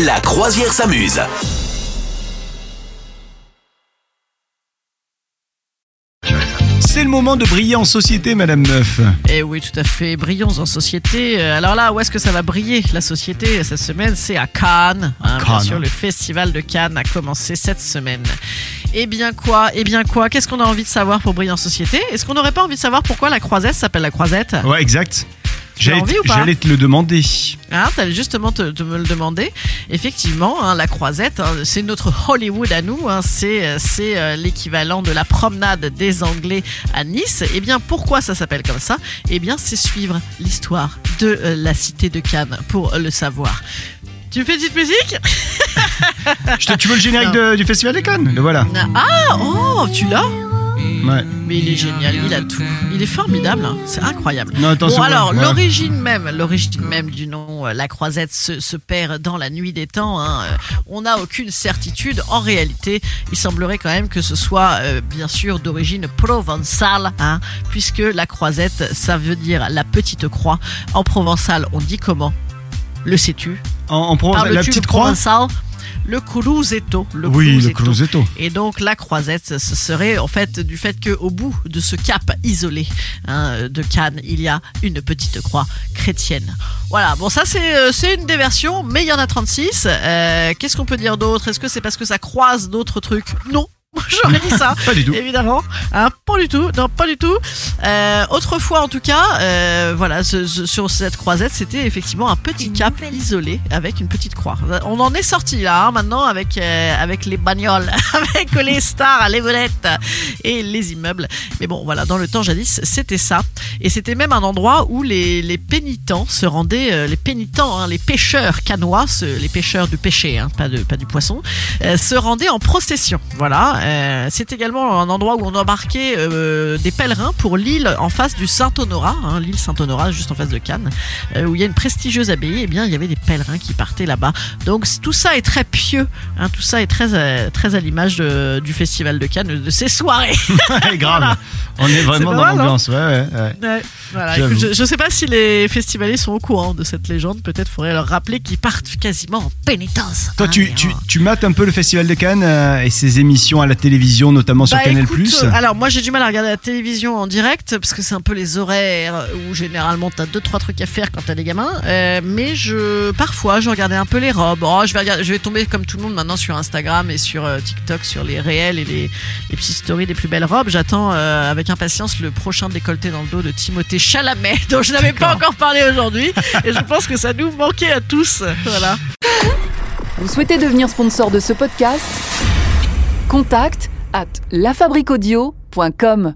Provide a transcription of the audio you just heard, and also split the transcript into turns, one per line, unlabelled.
La croisière s'amuse.
C'est le moment de briller en société, Madame Neuf.
Eh oui, tout à fait. Brillons en société. Euh, Alors là, où est-ce que ça va briller la société cette semaine? C'est à Cannes. hein, Bien sûr, le festival de Cannes a commencé cette semaine. Eh bien quoi? Eh bien quoi? Qu'est-ce qu'on a envie de savoir pour briller en société? Est-ce qu'on n'aurait pas envie de savoir pourquoi la croisette s'appelle la croisette?
Ouais, exact. J'allais
envie ou pas
j'allais te le demander.
Hein, T'allais justement te, te me le demander. Effectivement, hein, la croisette, hein, c'est notre Hollywood à nous. hein, c'est euh, c'est l'équivalent de la promenade des Anglais à Nice. Et bien, pourquoi ça s'appelle comme ça? Eh bien, c'est suivre l'histoire de euh, la cité de Cannes pour le savoir. Tu fais une petite musique?
Je te- tu veux le générique de- du Festival des Cannes? Le voilà.
Ah, oh, tu l'as?
Ouais.
Mais il est génial, il a tout. Il est formidable, hein, c'est incroyable.
Non,
Bon alors,
ouais.
l'origine même, l'origine même du nom, euh, la croisette se, se perd dans la nuit des temps. hein. Euh, On n'a aucune certitude. En réalité, il semblerait quand même que ce soit euh, bien sûr d'origine provençale, hein, puisque la croisette, ça veut dire la petite croix. En provençal, on dit comment? Le sais-tu?
En, en Provence,
Parles-tu
la petite croix?
provençal? Le cruzetto. Le
Oui, le
cruzetto. Et donc la croisette, ce serait en fait du fait qu'au bout de ce cap isolé hein, de Cannes, il y a une petite croix chrétienne. Voilà, bon ça c'est euh, c'est une des versions, mais il y en a 36. Euh, Qu'est-ce qu'on peut dire d'autre? Est-ce que c'est parce que ça croise d'autres trucs? Non. J'aurais dit ça.
Pas du tout.
Évidemment, hein, pas du tout, non, pas du tout. Euh, autrefois, en tout cas, euh, voilà, ce- ce- sur cette croisette, c'était effectivement un petit cap isolé avec une petite croix. On en est sorti là, hein, maintenant, avec euh, avec les bagnoles, avec les stars, les vedettes et les immeubles. Mais bon, voilà, dans le temps jadis, c'était ça, et c'était même un endroit où les, les pénitents se rendaient, euh, les pénitents, hein, les pêcheurs canois, ce- les pêcheurs du péché, hein, pas de pas du poisson, euh, se rendaient en procession. Voilà. Euh, c'est également un endroit où on embarquait euh, des pèlerins pour l'île en face du Saint-Honorat, hein, l'île Saint-Honorat juste en face de Cannes, euh, où il y a une prestigieuse abbaye. Et bien, il y avait des pèlerins qui partaient là-bas. Donc tout ça est très pieux. hein, tout ça est très euh, très à l'image du festival de Cannes, de ces soirées.
Grave. On est vraiment dans
hein
l'ambiance. Ouais, ouais, ouais.
Voilà, écoute, je, je sais pas si les festivaliers sont au courant de cette légende. Peut-être faudrait leur rappeler qu'ils partent quasiment en pénitence.
Toi,
hein,
tu, tu, tu mates un peu le Festival de Cannes et ses émissions à la télévision, notamment sur
Bah,
Canal+.
écoute, euh, alors moi j'ai du mal à regarder la télévision en direct parce que c'est un peu les horaires où généralement t'as deux trois trucs à faire quand t'as des gamins. Euh, mais je parfois je regardais un peu les robes. Oh, je vais regarder, je vais tomber comme tout le monde maintenant sur Instagram et sur euh, TikTok sur les réels et les, les petites stories des plus belles robes. J'attends euh, avec impatience le prochain décolleté dans le dos de Timothée Chalamet dont je n'avais pas encore parlé aujourd'hui et je pense que ça nous manquait à tous. Voilà.
Vous souhaitez devenir sponsor de ce podcast? Contact à lafabriquaudio.com.